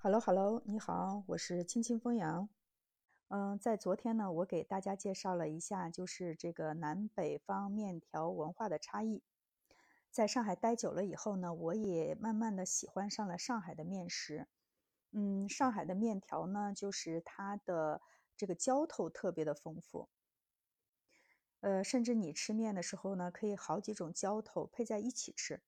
Hello，Hello，你好，我是青青风扬。嗯，在昨天呢，我给大家介绍了一下，就是这个南北方面条文化的差异。在上海待久了以后呢，我也慢慢的喜欢上了上海的面食。嗯，上海的面条呢，就是它的这个浇头特别的丰富。呃，甚至你吃面的时候呢，可以好几种浇头配在一起吃。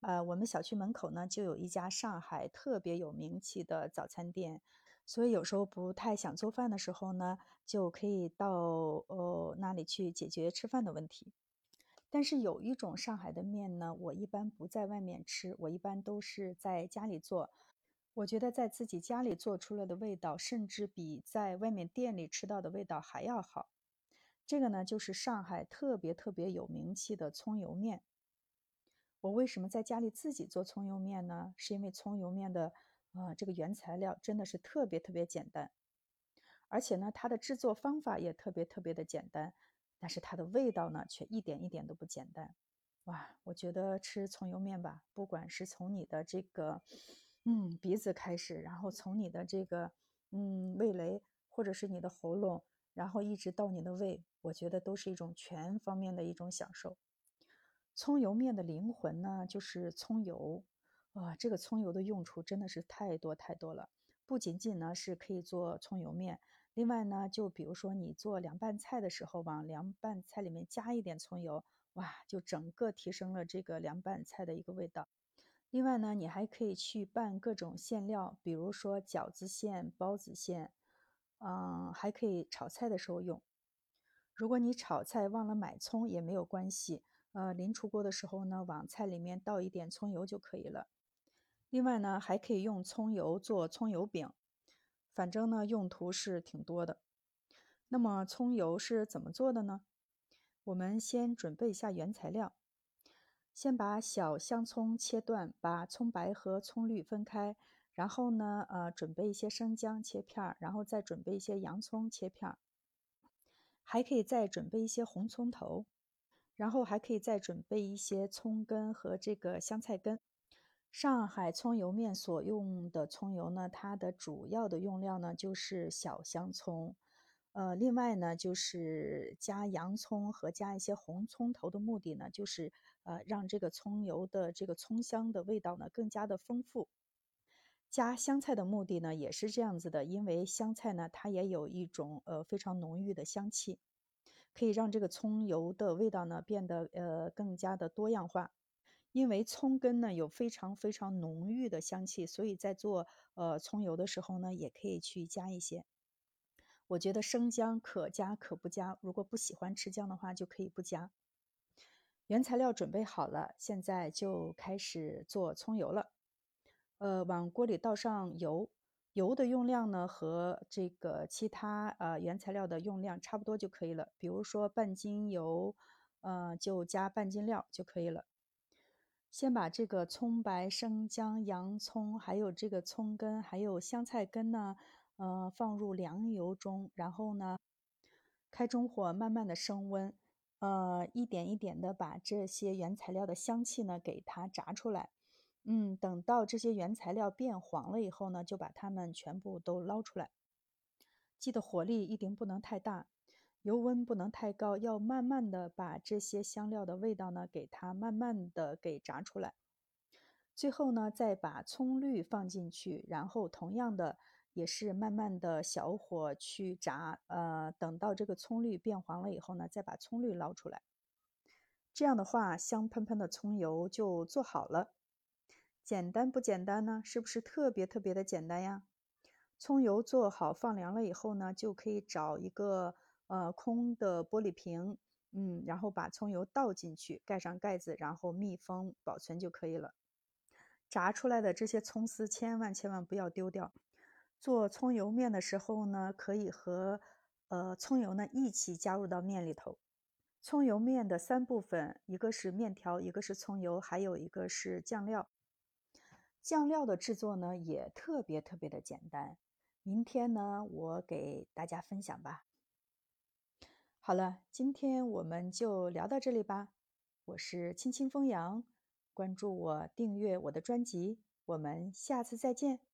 呃，我们小区门口呢就有一家上海特别有名气的早餐店，所以有时候不太想做饭的时候呢，就可以到呃那里去解决吃饭的问题。但是有一种上海的面呢，我一般不在外面吃，我一般都是在家里做。我觉得在自己家里做出来的味道，甚至比在外面店里吃到的味道还要好。这个呢，就是上海特别特别有名气的葱油面。我为什么在家里自己做葱油面呢？是因为葱油面的，呃，这个原材料真的是特别特别简单，而且呢，它的制作方法也特别特别的简单，但是它的味道呢，却一点一点都不简单。哇，我觉得吃葱油面吧，不管是从你的这个，嗯，鼻子开始，然后从你的这个，嗯，味蕾，或者是你的喉咙，然后一直到你的胃，我觉得都是一种全方面的一种享受。葱油面的灵魂呢，就是葱油，啊，这个葱油的用处真的是太多太多了。不仅仅呢是可以做葱油面，另外呢，就比如说你做凉拌菜的时候，往凉拌菜里面加一点葱油，哇，就整个提升了这个凉拌菜的一个味道。另外呢，你还可以去拌各种馅料，比如说饺子馅、包子馅，嗯，还可以炒菜的时候用。如果你炒菜忘了买葱也没有关系。呃，临出锅的时候呢，往菜里面倒一点葱油就可以了。另外呢，还可以用葱油做葱油饼，反正呢，用途是挺多的。那么葱油是怎么做的呢？我们先准备一下原材料，先把小香葱切断，把葱白和葱绿分开，然后呢，呃，准备一些生姜切片，然后再准备一些洋葱切片，还可以再准备一些红葱头。然后还可以再准备一些葱根和这个香菜根。上海葱油面所用的葱油呢，它的主要的用料呢就是小香葱，呃，另外呢就是加洋葱和加一些红葱头的目的呢，就是呃让这个葱油的这个葱香的味道呢更加的丰富。加香菜的目的呢也是这样子的，因为香菜呢它也有一种呃非常浓郁的香气。可以让这个葱油的味道呢变得呃更加的多样化，因为葱根呢有非常非常浓郁的香气，所以在做呃葱油的时候呢也可以去加一些。我觉得生姜可加可不加，如果不喜欢吃姜的话就可以不加。原材料准备好了，现在就开始做葱油了。呃，往锅里倒上油。油的用量呢，和这个其他呃原材料的用量差不多就可以了。比如说半斤油，呃，就加半斤料就可以了。先把这个葱白、生姜、洋葱，还有这个葱根，还有香菜根呢，呃，放入凉油中，然后呢，开中火慢慢的升温，呃，一点一点的把这些原材料的香气呢给它炸出来。嗯，等到这些原材料变黄了以后呢，就把它们全部都捞出来。记得火力一定不能太大，油温不能太高，要慢慢的把这些香料的味道呢给它慢慢的给炸出来。最后呢，再把葱绿放进去，然后同样的也是慢慢的小火去炸。呃，等到这个葱绿变黄了以后呢，再把葱绿捞出来。这样的话，香喷喷的葱油就做好了。简单不简单呢？是不是特别特别的简单呀？葱油做好放凉了以后呢，就可以找一个呃空的玻璃瓶，嗯，然后把葱油倒进去，盖上盖子，然后密封保存就可以了。炸出来的这些葱丝千万千万不要丢掉。做葱油面的时候呢，可以和呃葱油呢一起加入到面里头。葱油面的三部分，一个是面条，一个是葱油，还有一个是酱料。酱料的制作呢也特别特别的简单，明天呢我给大家分享吧。好了，今天我们就聊到这里吧。我是青青风扬，关注我，订阅我的专辑，我们下次再见。